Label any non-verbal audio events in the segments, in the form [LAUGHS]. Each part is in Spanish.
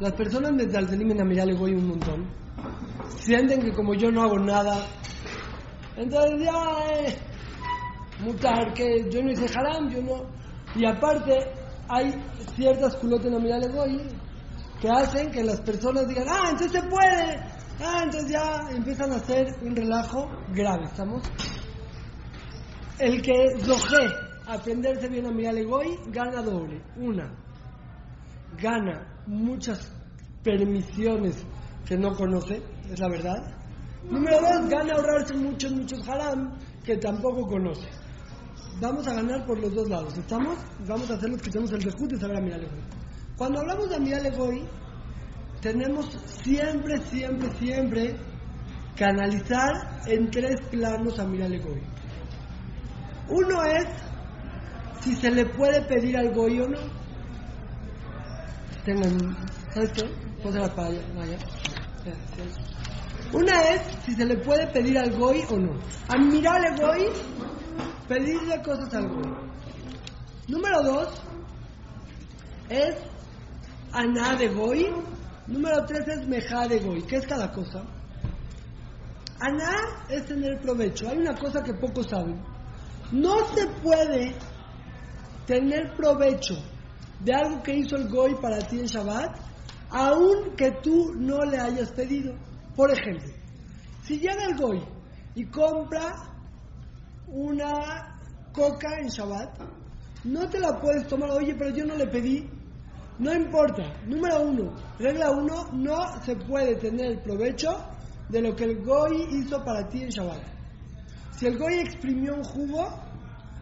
Las personas me en a mirar voy un montón. Sienten que como yo no hago nada, entonces ya eh, mutar que yo no hice haram, yo no. Y aparte hay ciertas culotes nominales hoy que hacen que las personas digan, ah, entonces se puede, ah, entonces ya empiezan a hacer un relajo grave, ¿estamos? El que zoje aprenderse bien a mirar hoy gana doble. Una, gana muchas permisiones que no conoce, es la verdad. Número dos, gana ahorrarse muchos, muchos haram que tampoco conoce. Vamos a ganar por los dos lados, ¿estamos? Vamos a hacer los que tenemos el rejut de saber a Cuando hablamos de hoy, tenemos siempre, siempre, siempre que analizar en tres planos a mirar hoy. Uno es si se le puede pedir algo goy o no tengan, ¿sabes qué? para allá, Una es si se le puede pedir al goy o no. Admirarle goy, pedirle cosas al goy. Número dos es aná de goy. Número tres es mejá de goy. ¿Qué es cada cosa? Aná es tener provecho. Hay una cosa que pocos saben. No se puede tener provecho de algo que hizo el Goy para ti en Shabbat, aun que tú no le hayas pedido. Por ejemplo, si llega el Goy y compra una coca en Shabbat, no te la puedes tomar, oye, pero yo no le pedí. No importa. Número uno, regla uno, no se puede tener provecho de lo que el Goy hizo para ti en Shabbat. Si el Goy exprimió un jugo,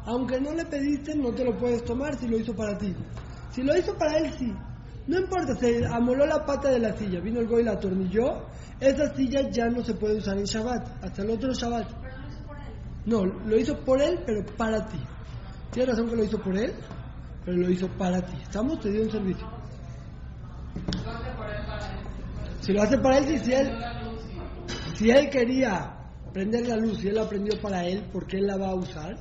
aunque no le pediste, no te lo puedes tomar si lo hizo para ti. Si lo hizo para él, sí. No importa, se amoló la pata de la silla, vino el goy y la atornilló. Esa silla ya no se puede usar en Shabbat, hasta el otro Shabbat. Pero lo hizo por él. No, lo hizo por él, pero para ti. Tienes razón que lo hizo por él, pero lo hizo para ti. Estamos, te dio un servicio. Si lo hace para él, si él, si él quería prender la luz y él la prendió para él, porque él la va a usar,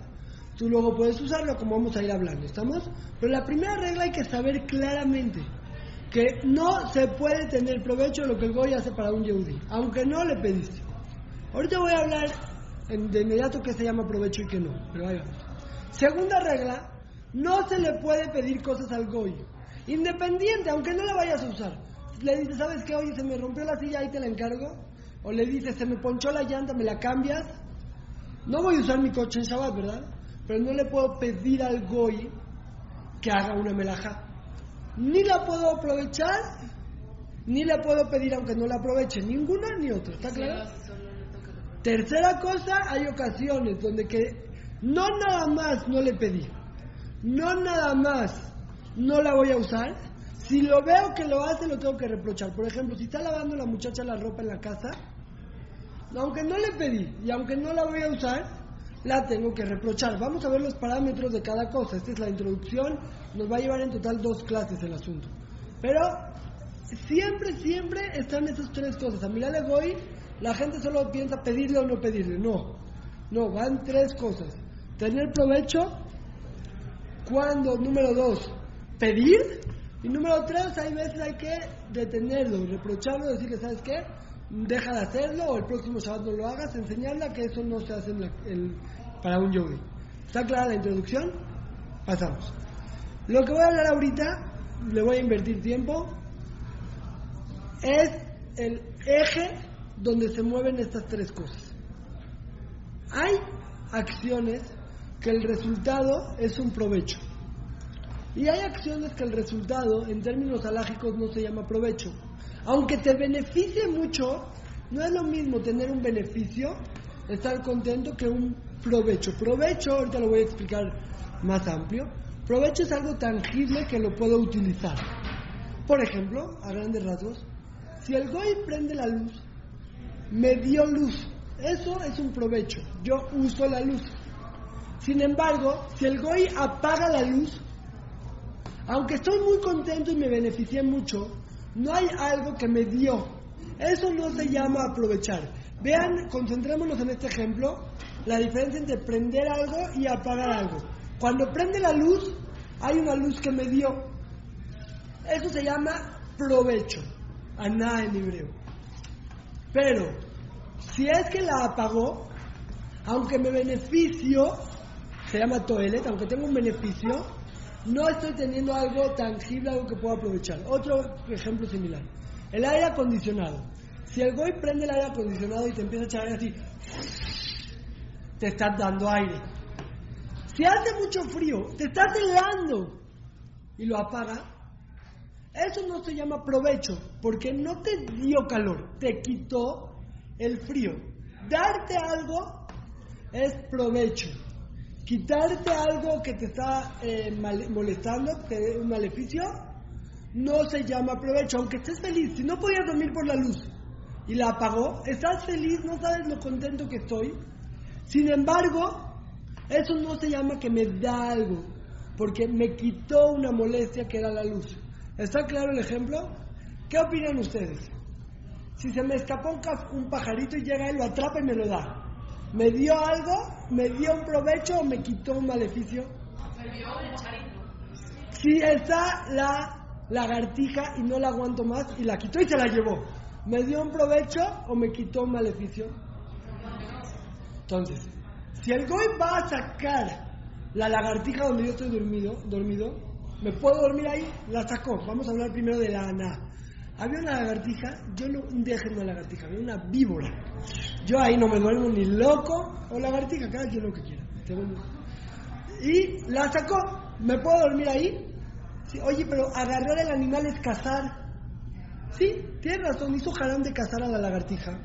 tú luego puedes usarlo como vamos a ir hablando, ¿estamos? Pero la primera regla hay que saber claramente que no se puede tener provecho de lo que el Goy hace para un Yehudi, aunque no le pediste. Ahorita voy a hablar de inmediato qué se llama provecho y qué no, pero ahí vamos. Segunda regla, no se le puede pedir cosas al Goy, independiente, aunque no la vayas a usar. Le dices, ¿sabes qué? Oye, se me rompió la silla, ahí te la encargo. O le dices, se me ponchó la llanta, me la cambias. No voy a usar mi coche en Shabbat, ¿verdad? Pero no le puedo pedir al goy que haga una melaja. Ni la puedo aprovechar, ni la puedo pedir aunque no la aproveche, ninguna ni otra, ¿está claro? Tercera cosa, hay ocasiones donde que no nada más no le pedí, no nada más no la voy a usar, si lo veo que lo hace lo tengo que reprochar. Por ejemplo, si está lavando la muchacha la ropa en la casa, aunque no le pedí y aunque no la voy a usar, la tengo que reprochar. Vamos a ver los parámetros de cada cosa. Esta es la introducción. Nos va a llevar en total dos clases el asunto. Pero siempre, siempre están esas tres cosas. A mirarle voy, la gente solo piensa pedirle o no pedirle. No, no, van tres cosas. Tener provecho. Cuando, número dos, pedir. Y número tres, hay veces hay que detenerlo, reprocharlo, decirle, ¿sabes qué? Deja de hacerlo o el próximo sábado no lo hagas, enseñarla que eso no se hace para un yogi. ¿Está clara la introducción? Pasamos. Lo que voy a hablar ahorita, le voy a invertir tiempo, es el eje donde se mueven estas tres cosas. Hay acciones que el resultado es un provecho. Y hay acciones que el resultado, en términos alágicos, no se llama provecho aunque te beneficie mucho, no es lo mismo tener un beneficio, estar contento, que un provecho. Provecho, ahorita lo voy a explicar más amplio, provecho es algo tangible que lo puedo utilizar. Por ejemplo, a grandes rasgos, si el Goy prende la luz, me dio luz. Eso es un provecho. Yo uso la luz. Sin embargo, si el Goy apaga la luz, aunque estoy muy contento y me beneficié mucho, no hay algo que me dio. Eso no se llama aprovechar. Vean, concentrémonos en este ejemplo, la diferencia entre prender algo y apagar algo. Cuando prende la luz, hay una luz que me dio. Eso se llama provecho, aná en hebreo. Pero, si es que la apagó, aunque me beneficio, se llama toelet, aunque tengo un beneficio, no estoy teniendo algo tangible, algo que puedo aprovechar. Otro ejemplo similar. El aire acondicionado. Si el goy prende el aire acondicionado y te empieza a echar aire así, te estás dando aire. Si hace mucho frío, te estás helando y lo apaga, eso no se llama provecho, porque no te dio calor, te quitó el frío. Darte algo es provecho. Quitarte algo que te está eh, molestando, que un maleficio, no se llama provecho, aunque estés feliz. Si no podías dormir por la luz y la apagó, estás feliz, no sabes lo contento que estoy. Sin embargo, eso no se llama que me da algo, porque me quitó una molestia que era la luz. ¿Está claro el ejemplo? ¿Qué opinan ustedes? Si se me escapó un, pajarito y llega y lo atrapa y me lo da, ¿me dio algo? ¿Me dio un provecho o me quitó un maleficio? Si está la lagartija y no la aguanto más y la quitó y se la llevó, ¿me dio un provecho o me quitó un maleficio? Entonces, si el goy va a sacar la lagartija donde yo estoy dormido, dormido ¿Me puedo dormir ahí? La sacó. Vamos a hablar primero de la ana. Había una lagartija, yo no, un día una lagartija, había una víbora. Yo ahí no me duermo ni loco o lagartija, cada quien lo que quiera. Y la sacó. ¿Me puedo dormir ahí? Oye, pero agarrar el animal es cazar. Sí, tiene razón, hizo jarán de cazar a la lagartija.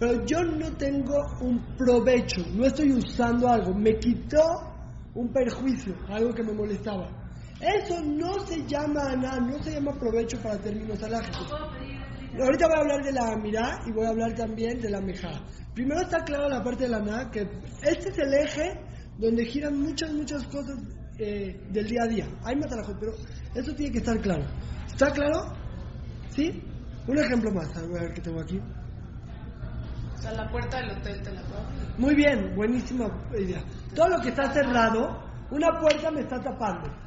Pero yo no tengo un provecho, no estoy usando algo. Me quitó un perjuicio, algo que me molestaba. Eso no se llama aná, no se llama provecho para términos alágicos. Ahorita voy a hablar de la mirá y voy a hablar también de la mejá. Primero está claro la parte de la aná, que este es el eje donde giran muchas, muchas cosas eh, del día a día. Hay más pero eso tiene que estar claro. ¿Está claro? ¿Sí? Un ejemplo más, a ver qué tengo aquí. O sea, la puerta del hotel te la puedo Muy bien, buenísima idea. Todo lo que está cerrado, una puerta me está tapando.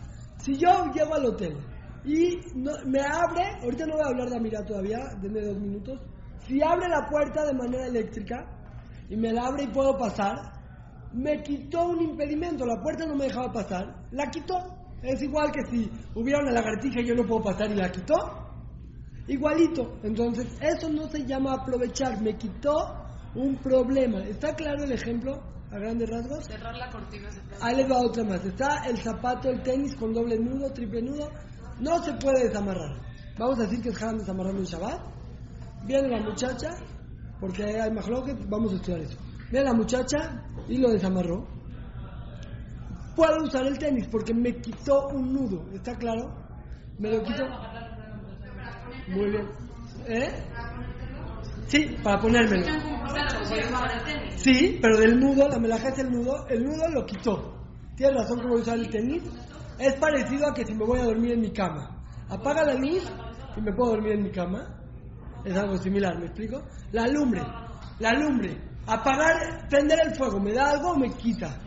Si yo llego al hotel y me abre, ahorita no voy a hablar de Amira todavía, denme dos minutos, si abre la puerta de manera eléctrica y me la abre y puedo pasar, me quitó un impedimento, la puerta no me dejaba pasar, la quitó. Es igual que si hubiera una lagartija y yo no puedo pasar y la quitó. Igualito. Entonces, eso no se llama aprovechar, me quitó un problema. ¿Está claro el ejemplo? A grandes rasgos. Cerrar la cortina. Ahí les va otra más. Está el zapato, el tenis con doble nudo, triple nudo. No se puede desamarrar. Vamos a decir que es haram desamarrarlo en Shabbat. Viene la muchacha, porque hay que vamos a estudiar eso. Viene la muchacha y lo desamarró. Puedo usar el tenis porque me quitó un nudo. ¿Está claro? Me lo quitó. Muy bien. ¿Eh? Sí, para ponérmelo. Sí, pero del nudo, la melaja es el nudo, el nudo lo quitó. Tienes razón que voy a usar el tenis. Es parecido a que si me voy a dormir en mi cama. Apaga la luz y me puedo dormir en mi cama. Es algo similar, ¿me explico? La lumbre, la lumbre. Apagar, prender el fuego, ¿me da algo o me quita?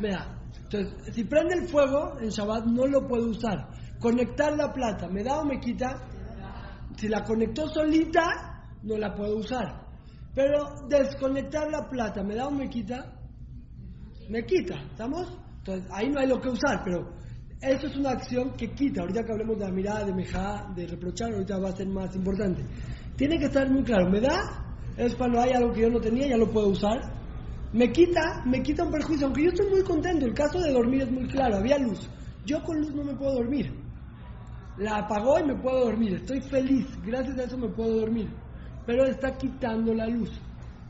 Me da. Entonces, si prende el fuego en Shabbat no lo puedo usar. Conectar la plata, ¿me da o me quita? Si la conectó solita, no la puedo usar. Pero desconectar la plata, ¿me da o me quita? Me quita, ¿estamos? Entonces, ahí no hay lo que usar, pero eso es una acción que quita. Ahorita que hablemos de la mirada, de mejá, de reprochar, ahorita va a ser más importante. Tiene que estar muy claro, ¿me da? Es cuando hay algo que yo no tenía, ya lo puedo usar. Me quita, me quita un perjuicio, aunque yo estoy muy contento. El caso de dormir es muy claro, había luz. Yo con luz no me puedo dormir. La apagó y me puedo dormir. Estoy feliz, gracias a eso me puedo dormir pero está quitando la luz.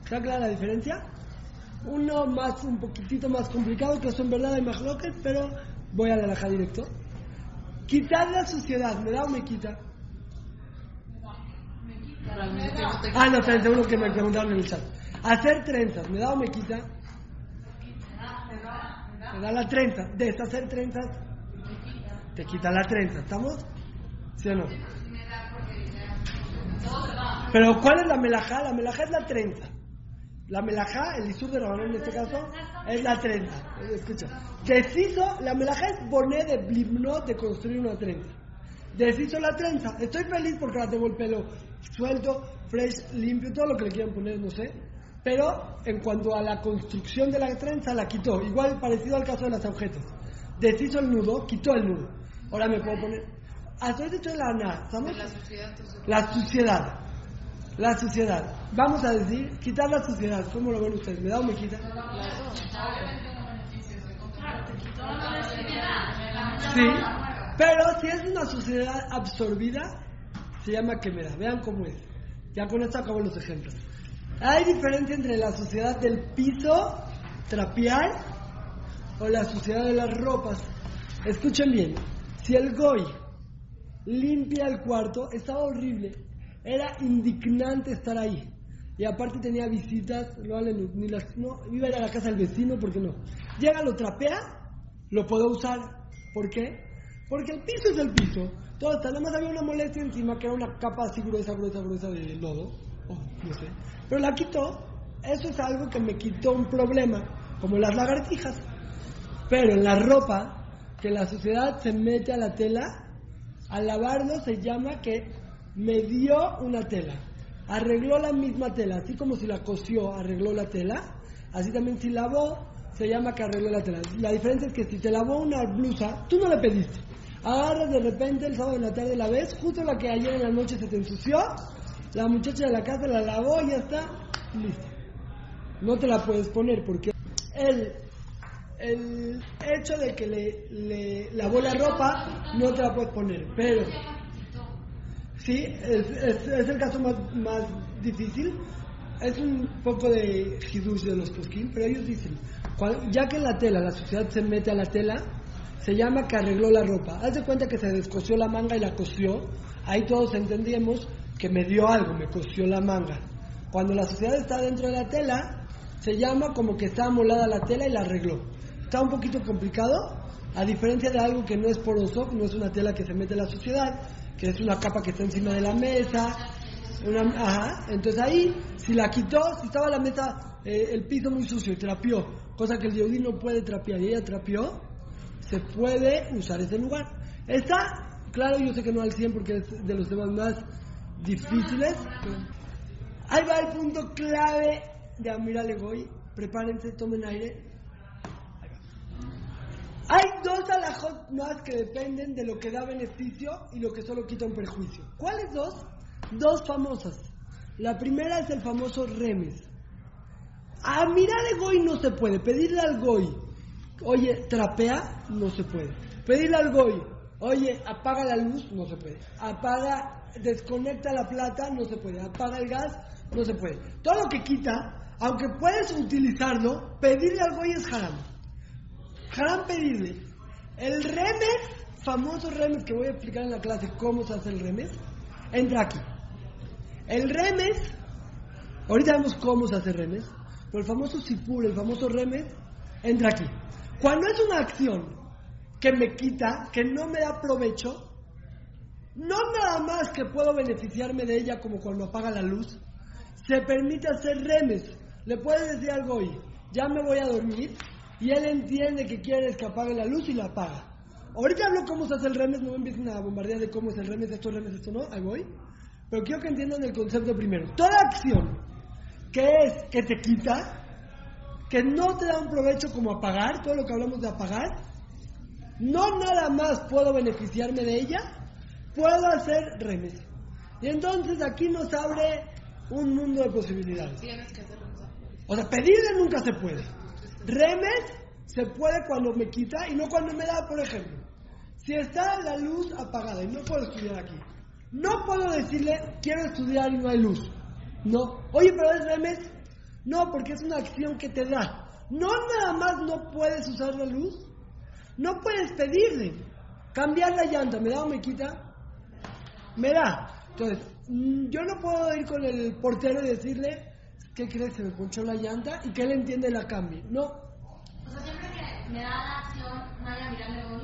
¿Está clara la diferencia? Uno más, un poquitito más complicado, que eso en verdad hay más loques, pero voy a laja directo. Quitar la suciedad, ¿me da o me quita? Ah, no, seguro que me preguntaron en el chat. Hacer trenzas, ¿me da o me quita? Me da la trenza. Deshacer trenzas, te quita la trenza. ¿Estamos? ¿Sí o no? Pero ¿cuál es la melajá? La melajá es la trenza. La melajá, el isur de Rabanón en este caso, es la trenza. Escucha. Deshizo, la melajá es poner de blimnot de construir una trenza. deshizo la trenza. Estoy feliz porque ahora tengo el pelo suelto, fresh, limpio, todo lo que le quieran poner, no sé. Pero en cuanto a la construcción de la trenza, la quitó. Igual parecido al caso de las agujetas. Deshizo el nudo, quitó el nudo. Ahora me puedo poner. Ahorita estoy en la nada, la entonces. La suciedad. La suciedad. Vamos a decir, quitar la suciedad. ¿Cómo lo ven ustedes? ¿Me da o me quita? Sí. Pero si es una suciedad absorbida, se llama quemera. Vean cómo es. Ya con esto acabo los ejemplos. Hay diferencia entre la suciedad del piso, trapear, o la suciedad de las ropas. Escuchen bien. Si el goy limpia el cuarto, estaba horrible. Era indignante estar ahí. Y aparte tenía visitas, no, vale ni- las, no iba a ir a la casa del vecino porque no. Llega, lo trapea, lo puedo usar. ¿Por qué? Porque el piso es el piso. Todo está, nada más había una molestia encima que era una capa así gruesa, gruesa, gruesa de lodo. No sé. Pero la quitó. Eso es algo que me quitó un problema, como las lagartijas. Pero en la ropa, que la suciedad se mete a la tela, al lavarlo se llama que me dio una tela. Arregló la misma tela, así como si la cosió, arregló la tela. Así también si lavó, se llama que arregló la tela. La diferencia es que si te lavó una blusa, tú no le pediste. Agarras de repente el sábado en la tarde la ves, justo la que ayer en la noche se te ensució, la muchacha de la casa la lavó y ya está, listo. No te la puedes poner porque el, el hecho de que le, lavó la ropa no te la puedes poner, pero sí, es, el caso más, difícil. Es un poco de hidush de los posquín, pero ellos dicen, ya que la tela, la suciedad se mete a la tela, se llama que arregló la ropa. Haz de cuenta que se descosió la manga y la cosió. Ahí todos entendíamos que me dio algo, me cosió la manga. Cuando la suciedad está dentro de la tela, se llama como que está amolada la tela y la arregló. Está un poquito complicado, a diferencia de algo que no es poroso, no es una tela que se mete en la suciedad, que es una capa que está encima de la mesa. Una, ajá, entonces ahí, si la quitó, si estaba la mesa, eh, el piso muy sucio y trapeó, cosa que el Yehudi no puede trapear y ella trapeó, se puede usar ese lugar. Está, claro, yo sé que no al 100 porque es de los temas más difíciles. Ahí va el punto clave de Amiral Egoy. Prepárense, tomen aire. Hay dos alajot más que dependen de lo que da beneficio y lo que solo quita un perjuicio. ¿Cuáles dos? Dos famosas. La primera es el famoso remes. A mirar el goy no se puede. Pedirle al goy, oye, trapea, no se puede. Pedirle al goy, oye, apaga la luz, no se puede. Apaga, desconecta la plata, no se puede. Apaga el gas, no se puede. Todo lo que quita, aunque puedes utilizarlo, pedirle al goy es haram. Haram pedirle. El remes, famoso remes que voy a explicar en la clase cómo se hace el remes, entra aquí. El remes, ahorita vemos cómo se hace remes, pero el famoso sipur, el famoso remes, entra aquí. Cuando es una acción que me quita, que no me da provecho, no nada más que puedo beneficiarme de ella como cuando apaga la luz, se permite hacer remes. Le puedes decir al goy, ya me voy a dormir, y él entiende que quieres que apague la luz y la apaga. Ahorita hablo cómo se hace el remes, no me empiecen a bombardear de cómo es el remes, esto remes, esto no, ahí voy. Pero quiero que entiendan el concepto primero. Toda acción que es que te quita, que no te da un provecho como apagar, todo lo que hablamos de apagar, no nada más puedo beneficiarme de ella, puedo hacer remes. Y entonces aquí nos abre un mundo de posibilidades. Tienes que hacerlo. o sea, O sea, pedirle nunca se puede. Remes se puede cuando me quita y no cuando me da, por ejemplo. Si está la luz apagada y no puedo estudiar aquí, no puedo decirle, quiero estudiar y no hay luz. No. Oye, pero es remes. No, porque es una acción que te da. No nada más no puedes usar la luz, no puedes pedirle. Cambiar la llanta, ¿me da o me quita? Me da. Entonces, mm, yo no puedo ir con el portero y decirle, ¿qué crees? Se me ponchó la llanta y que él entiende la cambie. No, O sea, siempre que me da la acción, Maya, mirarle hoy,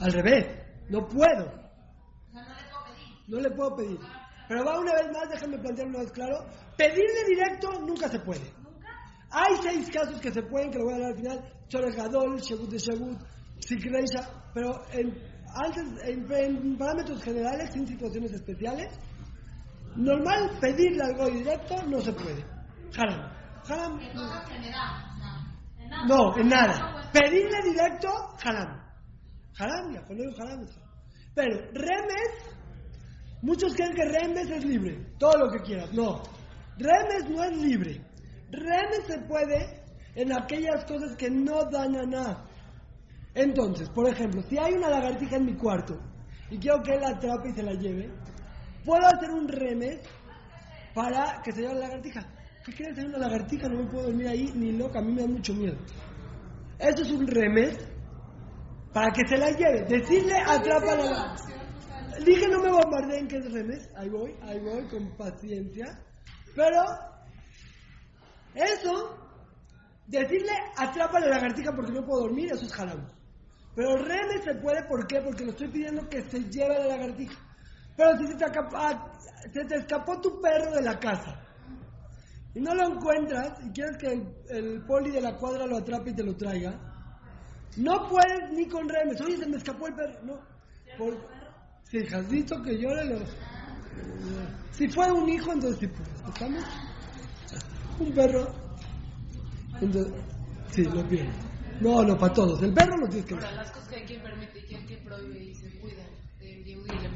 al revés, no puedo. o sea, no le puedo pedir. No le puedo pedir. Pero va una vez más, déjenme plantear una vez claro. Pedirle directo nunca se puede. ¿Nunca? Hay seis casos que se pueden, que lo voy a dar al final. Chores Gadol, Shegut de Shegut, Sikreisha. Pero en- antes, en, en parámetros generales, sin situaciones especiales, normal pedirle algo directo no se puede. Haram. Haram. No, en nada. No, en nada. Pedirle directo, haram. Haram, ya, digo haram es haram. Pero remes, muchos creen que remes es libre, todo lo que quieras. No, remes no es libre. Remes se puede en aquellas cosas que no dañan nada. Entonces, por ejemplo, si hay una lagartija en mi cuarto y quiero que él la atrape y se la lleve, puedo hacer un remes para que se lleve la lagartija. ¿Qué quieres hacer una lagartija? No me puedo dormir ahí ni loca, a mí me da mucho miedo. Eso es un remes para que se la lleve. Decirle atrapa la lagartija. Dije no me bombardeen que es remes. Ahí voy, ahí voy, con paciencia. Pero eso, decirle atrapa la lagartija porque no puedo dormir, eso es haram. Pero remes se puede, ¿por qué? Porque le estoy pidiendo que se lleve la lagartija. Pero si se te, acapa- se te escapó tu perro de la casa y no lo encuentras y quieres que el, el poli de la cuadra lo atrape y te lo traiga, no puedes ni con remes. Oye, se me escapó el perro. No. Por, si has visto que llore, lo... Si fue un hijo, entonces sí puedes. ¿Estamos? Un perro. Entonces, sí, lo pierdes. No, no, para todos. El perro lo tienes que Ahora, las cosas que hay quien permite y que hay quien prohíbe y se cuida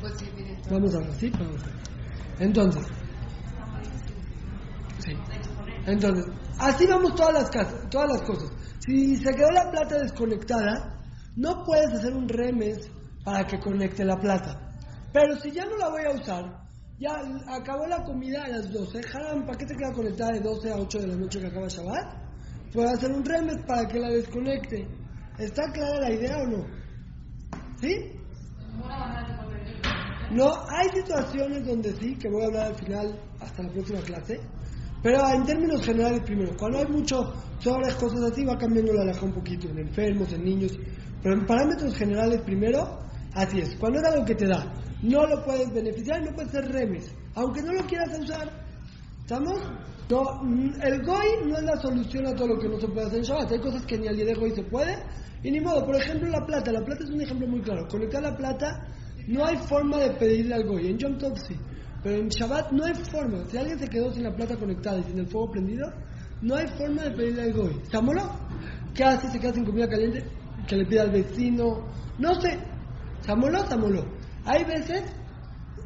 puedes decir directo. Vamos a ver, sí, vamos a ver. Entonces. Entonces, así vamos todas las casas, todas las cosas. Si se quedó la plata desconectada, no puedes hacer un remes para que conecte la plata. Pero si ya no la voy a usar, ya acabó la comida a las 12, Haram, ¿para qué te queda conectada de 12 a 8 de la noche que acaba Shabbat? Puedo hacer un remes para que la desconecte. ¿Está clara la idea o no? ¿Sí? No, hay situaciones donde sí, que voy a hablar al final hasta la próxima clase, pero en términos generales primero, cuando hay mucho sobre cosas así va cambiando la alhaja un poquito, en enfermos, en niños, pero en parámetros generales primero, así es, cuando es algo que te da, no lo puedes beneficiar, no puedes ser remes, aunque no lo quieras usar, ¿estamos? No, mm, el GOI no es la solución a todo lo que no se puede hacer en Shabbat, hay cosas que ni al día de GOI se puede, y ni modo, por ejemplo la plata, la plata es un ejemplo muy claro, conectar la plata no hay forma de pedirle al Goy. En Yom Tov sí. Pero en Shabbat no hay forma. Si alguien se quedó sin la plata conectada y sin el fuego prendido, no hay forma de pedirle al Goy. ¿Se? ¿Qué hace? ¿Se queda sin comida caliente? Que le pida al vecino. No sé. ¿Se amoló? Hay veces,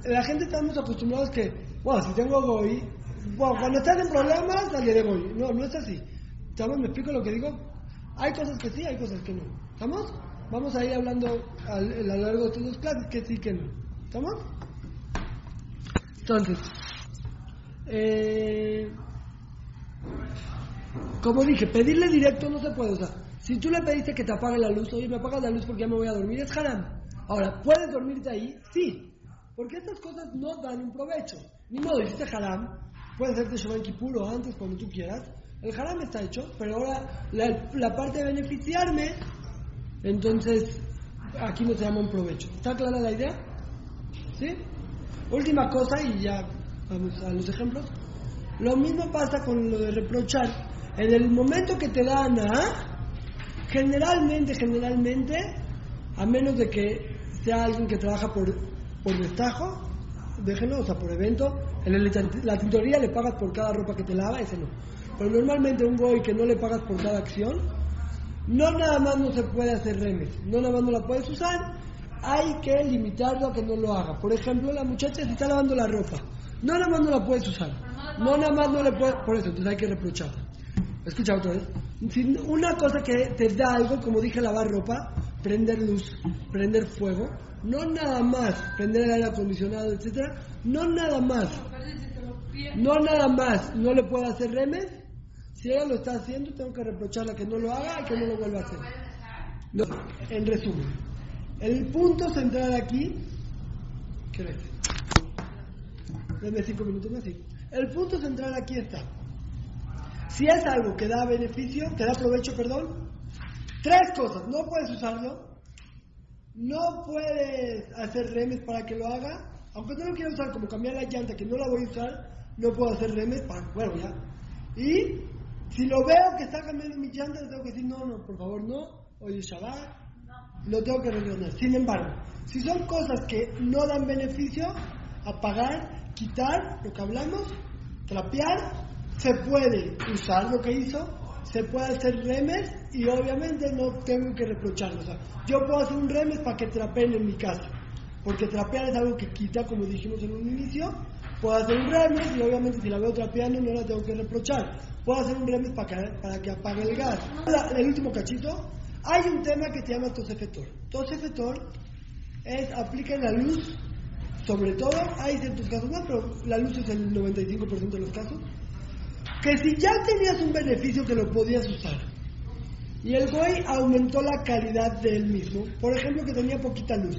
la gente estamos acostumbrados que, wow, si tengo Goy, wow, cuando estás en problemas, salí de Goy. No, no es así. ¿Estamos? ¿Me explico lo que digo? Hay cosas que sí, hay cosas que no. ¿Estamos? Vamos a ir hablando a lo largo de estas dos clases que sí, que no. ¿Estamos? Entonces, eh, como dije, pedirle directo no se puede. O sea, si tú le pediste que te apague la luz, oye, me apagas la luz porque ya me voy a dormir, es haram. Ahora, ¿puedes dormirte ahí? Sí. Porque estas cosas no dan un provecho. Ni modo, hiciste haram, puedes hacerte Shabbat Kippur o antes, cuando tú quieras. El haram está hecho, pero ahora la, la parte de beneficiarme, entonces aquí no se llama un provecho. ¿Está clara la idea? ¿Sí? Última cosa y ya vamos a los ejemplos. Lo mismo pasa con lo de reprochar. En el momento que te dan a, generalmente, generalmente, a menos de que sea alguien que trabaja por, por destajo, déjenlo, o sea, por evento, en la tintorería le pagas por cada ropa que te lava, ese no. Pero normalmente un goy que no le pagas por cada acción, no nada más no se puede hacer remes, no nada más no la puedes usar, hay que limitarlo a que no lo haga. Por ejemplo, la muchacha se está lavando la ropa, no nada más no la puedes usar, no nada más no le puedes, por eso, entonces hay que reprocharla. Escucha otra vez. Una cosa que te da algo, como dije, lavar ropa, prender luz, prender fuego, no nada más prender el aire acondicionado, etcétera, no nada más, no nada más, no le puedo hacer remes. Si ella lo está haciendo, tengo que reprocharla que no lo haga y que no lo vuelva a hacer. No, en resumen, el punto central aquí, ¿qué? Deme cinco minutos más. El punto central aquí está. Si es algo que da beneficio, que da provecho, perdón, tres cosas. No puedes usarlo, no puedes hacer remes para que lo haga, aunque no lo quiera usar, como cambiar la llanta, que no la voy a usar, no puedo hacer remes para, bueno, ya. Y si lo veo que está cambiando mi llanta, tengo que decir, no, no, por favor, no, hoy es Shabbat, lo tengo que rellenar. Sin embargo, si son cosas que no dan beneficio, apagar, quitar, lo que hablamos, trapear, se puede usar lo que hizo, se puede hacer remes y obviamente no tengo que reprocharlo. O sea, yo puedo hacer un remes para que trapeen en mi casa, porque trapear es algo que quita, como dijimos en un inicio. Puedo hacer un remes y obviamente si la veo trapeando no la tengo que reprochar. Puedo hacer un remes para que, para que apague el gas. La- el último cachito, hay un tema que se llama tosefetor. Tosefetor es aplica la luz, sobre todo, hay ciertos casos más, pero la luz es el 95% de los casos que si ya tenías un beneficio que lo podías usar y el Goy aumentó la calidad de él mismo, por ejemplo que tenía poquita luz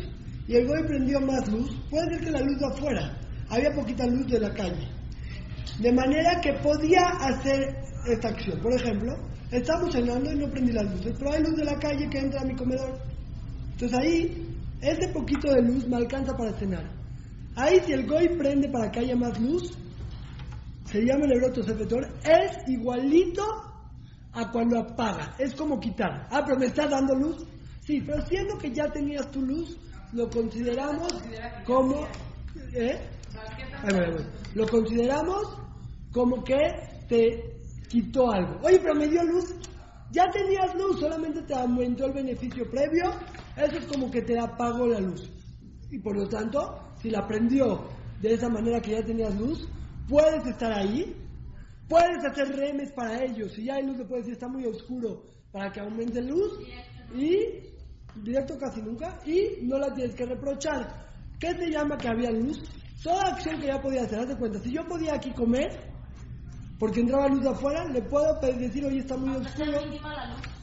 y el Goy prendió más luz, puede ser que la luz de afuera, había poquita luz de la calle, de manera que podía hacer esta acción. Por ejemplo, estamos cenando y no prendí las luces, pero hay luz de la calle que entra a mi comedor. Entonces ahí, ese poquito de luz me alcanza para cenar. Ahí si el Goy prende para que haya más luz, se llama el eurotosefetor, es igualito a cuando apaga, es como quitar. Ah, pero me estás dando luz. Sí, pero siendo que ya tenías tu luz, lo consideramos como... ¿eh? Lo consideramos como que te quitó algo. Oye, pero me dio luz. Ya tenías luz, solamente te aumentó el beneficio previo. Eso es como que te apagó la luz. Y por lo tanto, si la prendió de esa manera que ya tenías luz, puedes estar ahí, puedes hacer remes para ellos. Si ya hay luz, le puedes decir está muy oscuro para que aumente luz y directo casi nunca y no la tienes que reprochar. ¿Qué se llama que había luz? Toda acción que ya podía hacer, haz de cuenta, si yo podía aquí comer, porque entraba luz de afuera, le puedo decir, oye, está muy oscuro,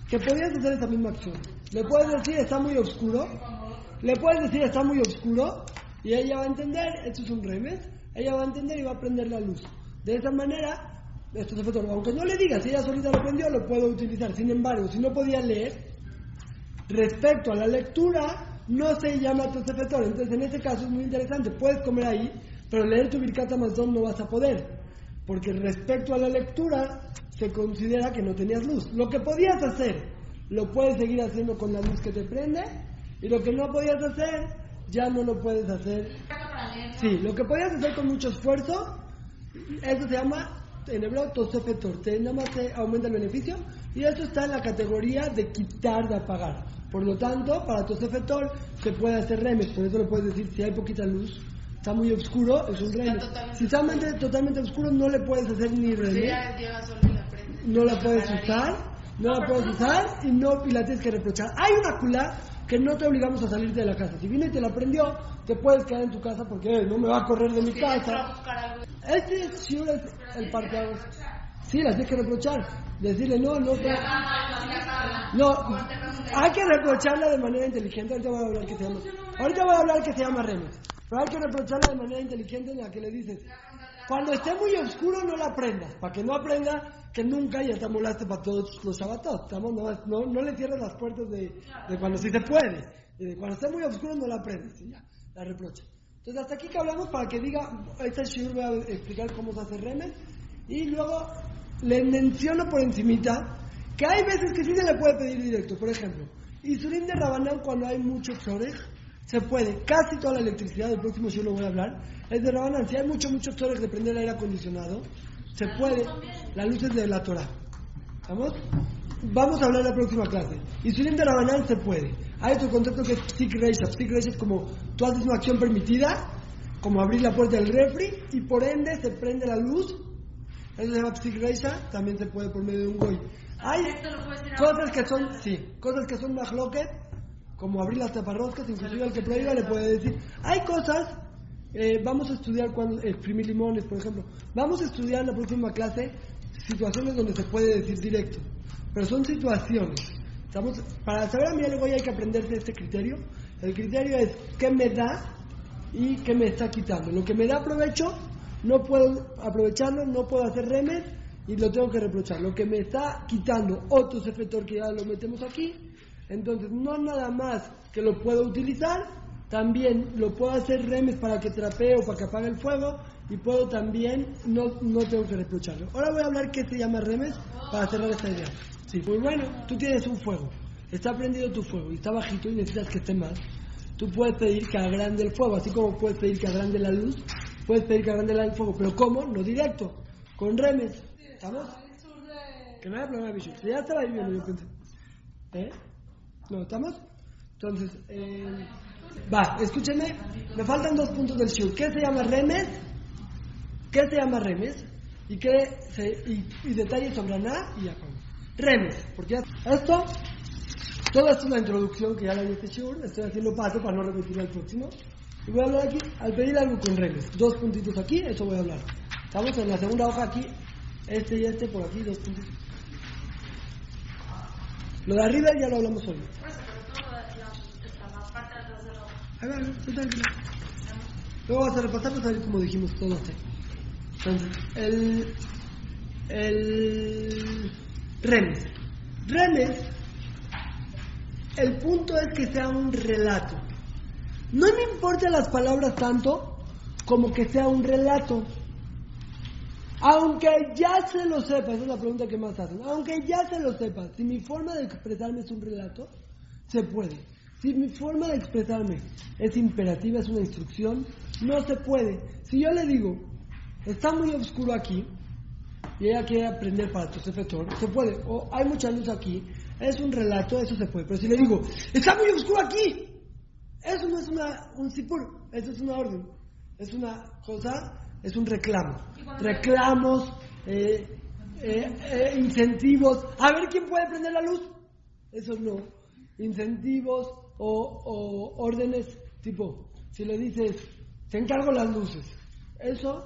que podías hacer esa misma acción. Le puedes decir, está muy oscuro, le puedes decir, está muy oscuro, y ella va a entender, esto es un remes, ella va a entender y va a prender la luz. De esa manera, esto es efecto, aunque no le digas, si ella solita lo prendió, lo puedo utilizar. Sin embargo, si no podía leer, respecto a la lectura, no se llama tosefetor. Entonces, en este caso es muy interesante. Puedes comer ahí, pero leer tu Birkata Mazón no vas a poder. Porque respecto a la lectura, se considera que no tenías luz. Lo que podías hacer, lo puedes seguir haciendo con la luz que te prende. Y lo que no podías hacer, ya no lo puedes hacer. Sí, lo que podías hacer con mucho esfuerzo, eso se llama, en hebreo, tosefetor. Te, nada más te aumenta el beneficio. Y eso está en la categoría de quitar, de apagar. Por lo tanto, para tosefetor se puede hacer remes. Por eso lo puedes decir, si hay poquita luz, está muy oscuro, es un totalmente Si está totalmente, totalmente oscuro, no le puedes hacer ni la prende. No la puedes usar, no la puedes usar y no y la tienes que reprochar. Hay una culá que no te obligamos a salirte de la casa. Si viene y te la prendió, te puedes quedar en tu casa porque eh, no me va a correr de mi casa. Este shiur es el parteaguas. Sí, las tienes que reprochar. Decirle, no, no, no, hay que reprocharla de manera inteligente. Ahorita voy a hablar que se llama, ahorita voy a hablar que se llama remes. Pero hay que reprocharla de manera inteligente en la que le dices, cuando esté muy oscuro no la prendas, para que no aprenda que nunca ya te molaste para todos los sabatos. Estamos, no, no, no le cierres las puertas de, de cuando sí se puede. Y de cuando esté muy oscuro no la prendes. Y ya, la reprocha. Entonces hasta aquí que hablamos para que diga, este shiur voy a explicar cómo se hace remes. Y luego le menciono por encimita que hay veces que sí se le puede pedir directo. Por ejemplo, Isurim de Rabanán cuando hay mucho xorej, se puede. Casi toda la electricidad, el próximo shiur lo voy a hablar, es de Rabanán. Si hay mucho, mucho xorej de prender el aire acondicionado, se puede. La luz es de la Torah. ¿Vamos? Vamos a hablar en la próxima clase. Y si de Rabanán se puede. Hay otro concepto que es Psik Reisha. Psik Reisha es como tú haces una acción permitida, como abrir la puerta del refri, y por ende se prende la luz. Eso se llama Psik Reisha, también se puede por medio de un goy. Hay cosas que son, sí, cosas que son mahloket, como abrir las taparroscas, inclusive al que prohíba le puede decir. Hay cosas, eh, vamos a estudiar cuando, eh, exprimir limones, por ejemplo. Vamos a estudiar en la próxima clase situaciones donde se puede decir directo. Pero son situaciones. Estamos, para saber a mí algo hay que aprenderse este criterio. El criterio es qué me da y qué me está quitando. Lo que me da provecho, no puedo aprovecharlo, no puedo hacer remes y lo tengo que reprochar. Lo que me está quitando otro efector que ya lo metemos aquí, entonces no nada más que lo puedo utilizar, también lo puedo hacer remes para que trapee o para que apague el fuego y puedo también, no, no tengo que reprocharlo. Ahora voy a hablar qué se llama remes para cerrar esta idea. Sí, pues bueno, tú tienes un fuego. está prendido tu fuego y está bajito y necesitas que esté más, tú puedes pedir que agrande el fuego, así como puedes pedir que agrande la luz, puedes pedir que agrande el fuego, pero ¿cómo? No directo, con remes. ¿Estamos? Que no haya problema, bicho. Ya estaba ahí viendo, yo pensé. ¿Eh? ¿No estamos? Entonces, eh, va, escúchenme, me faltan dos puntos del show. ¿Qué se llama remes? ¿Qué se llama remes? ¿Y, qué se, y, y detalles sobre Aná y Jacob? Remes, porque esto, todo esto es una introducción que ya la vi este show, estoy haciendo paso para no repetir al próximo. Y voy a hablar aquí, al pedir algo con remes, dos puntitos aquí, eso voy a hablar. Estamos en la segunda hoja aquí, este y este por aquí, dos puntitos. Lo de arriba ya lo hablamos hoy. A ver, tú tranquila. Luego vas a repasar, vas a ver como dijimos todo este. Entonces, el. El. Remes. Remes. El punto es que sea un relato. No me importan las palabras tanto como que sea un relato. Aunque ya se lo sepa, esa es la pregunta que más hacen. Aunque ya se lo sepa, si mi forma de expresarme es un relato, se puede. Si mi forma de expresarme es imperativa, es una instrucción, no se puede. Si yo le digo, está muy oscuro aquí, y ella quiere aprender para tu efector, se puede. O hay mucha luz aquí, es un relato, eso se puede. Pero si le digo, está muy oscuro aquí, eso no es una, un sipur, eso es una orden. Es una cosa, es un reclamo. Reclamos, eh, eh, eh, incentivos. A ver quién puede prender la luz. Eso no. Incentivos o, o órdenes tipo, si le dices, te encargo las luces. Eso,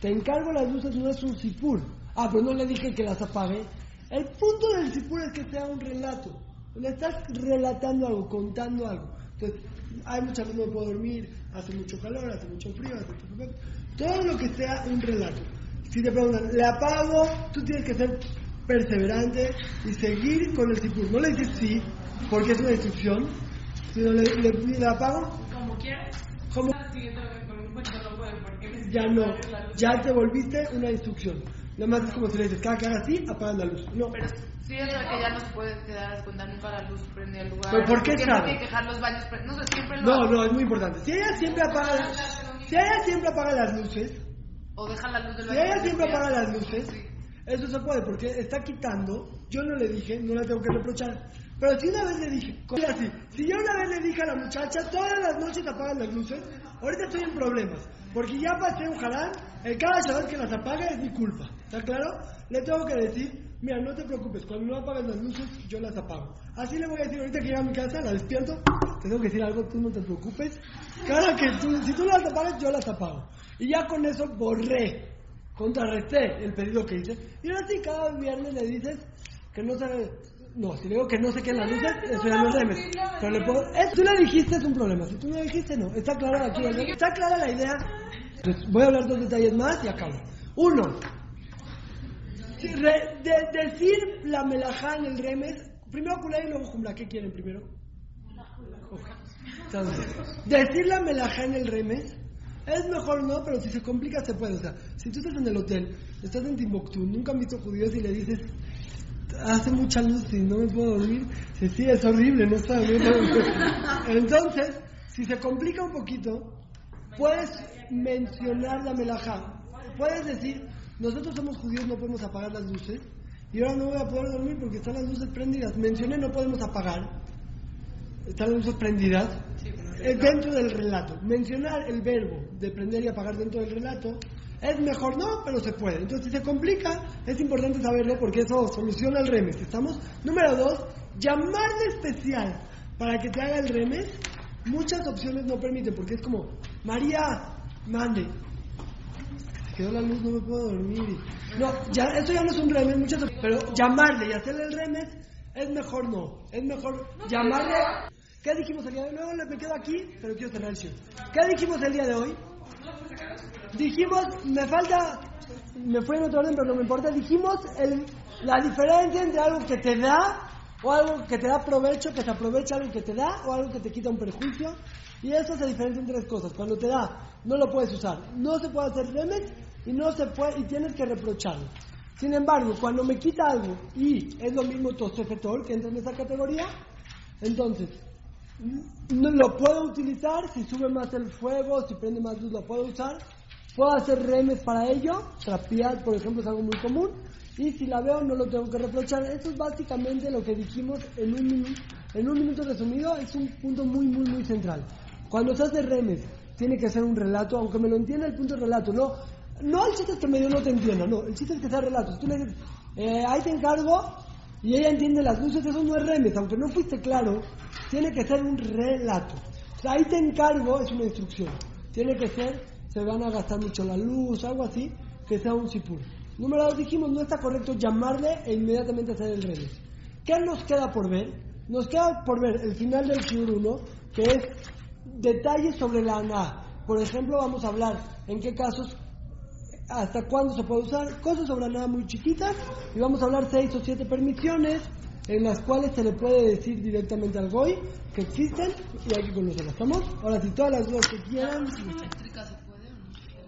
te encargo las luces no es un sipur. Ah, pero no le dije que las apague. El punto del sipur es que sea un relato. Le estás relatando algo, contando algo. Entonces, hay mucha luz, no puedo dormir, hace mucho calor, hace mucho frío, hace mucho. Todo lo que sea un relato. Si te preguntan, ¿le apago? Tú tienes que ser perseverante y seguir con el sipur. No le dices sí, porque es una instrucción, sino le, le, le apago. Como quieras. No necesita Ya no, ya te volviste una instrucción. Nada más es como si le dices, cada que haga así, apagan la luz. No, Pero sí es verdad que ya no se puede quedar con nunca la luz prendida al lugar. ¿Pero por qué sabe? tiene que dejar los baños pre- No sé, siempre lo no, no, es muy importante. Si ella siempre apaga, si ella siempre apaga las luces, O deja la luz del Si ella siempre apaga las luces, eso se puede, porque está quitando, yo no le dije, no la tengo que reprochar, pero si una vez le dije, así, si yo una vez le dije a la muchacha, todas las noches apagan las luces, ahorita estoy en problemas, porque ya pasé un jarán, el cada Shabbat que las apaga es mi culpa, ¿está claro? Le tengo que decir, mira, no te preocupes, cuando no apagan las luces, yo las apago. Así le voy a decir, ahorita que llegue a mi casa, la despierto, te tengo que decir algo, tú no te preocupes, cada que tú, si tú las apagas, yo las apago. Y ya con eso borré contrarresté el pedido que hice. Y ahora sí, cada viernes le dices que no sabe. No, si le digo que no sé qué en las luces, eso ya no es remes. Pero le puedo. Eso tú le dijiste es un problema. Si tú no le dijiste, no. Está clara aquí, ¿no? Está clara la idea. Entonces, voy a hablar dos detalles más y acabo. Uno. Re- de- decir la melajá en el remes. Primero culé y luego jumla. ¿Qué quieren primero? Entonces, decir la melajá en el remes es mejor no, pero si se complica se puede. O sea, si tú estás en el hotel, estás en Timbuktu, nunca han visto judíos y le dices, hace mucha luz y no me puedo dormir, sí, sí, es horrible, no está bien. [LAUGHS] Entonces, si se complica un poquito, puedes mencionar la melajá. Puedes decir, nosotros somos judíos, no podemos apagar las luces. Y ahora no voy a poder dormir porque están las luces prendidas. Mencioné, no podemos apagar. Están las luces prendidas. Eh, dentro del relato. Mencionar el verbo de prender y apagar dentro del relato es mejor no, pero se puede. Entonces, si se complica, es importante saberlo porque eso soluciona el remes. ¿Estamos? Número dos, llamar de especial para que te haga el remes. Muchas opciones no permiten porque es como, María, mande. Quedó la luz, no me puedo dormir. No, ya, eso ya no es un remes, muchas op- pero llamarle y hacerle el remes es mejor no. Es mejor llamarle. ¿Qué dijimos el día de hoy? Luego le- me quedo aquí, pero quiero cerrar el show. ¿Qué dijimos el día de hoy? Dijimos, me falta, me fue en otro orden, pero no me importa. Dijimos el- la diferencia entre algo que te da o algo que te da provecho, que te aprovecha algo que te da o algo que te quita un perjuicio. Y eso se diferencia en tres cosas. Cuando te da, no lo puedes usar. No se puede hacer remes y no se puede y tienes que reprocharlo. Sin embargo, cuando me quita algo y es lo mismo tosefetor que entra en esa categoría, Entonces, no lo puedo utilizar, si sube más el fuego, si prende más luz, lo puedo usar. Puedo hacer remes para ello, trapear, por ejemplo, es algo muy común. Y si la veo, no lo tengo que reprochar. Esto es básicamente lo que dijimos en un, en un minuto resumido. Es un punto muy, muy, muy central. Cuando se hace remes, tiene que ser un relato, aunque me lo entienda el punto del relato. No, no el chiste es que medio no te entienda, no. El chiste es que sea relato. Tú le dices, eh, ahí te encargo, y ella entiende las luces, eso no es remes, aunque no fuiste claro, tiene que ser un relato. O sea, ahí te encargo es una instrucción. Tiene que ser, se van a gastar mucho la luz, algo así, que sea un sipur. Número dos, dijimos, no está correcto llamarle e inmediatamente hacer el remes. ¿Qué nos queda por ver? Nos queda por ver el final del Shiur 1, que es detalles sobre la ANA. Por ejemplo, vamos a hablar en qué casos hasta cuándo se puede usar, cosas sobre nada muy chiquitas, y vamos a hablar seis o siete permisiones en las cuales se le puede decir directamente al GOI que existen y hay que conocerlas. ¿Estamos? Ahora, si todas las dudas que quieran,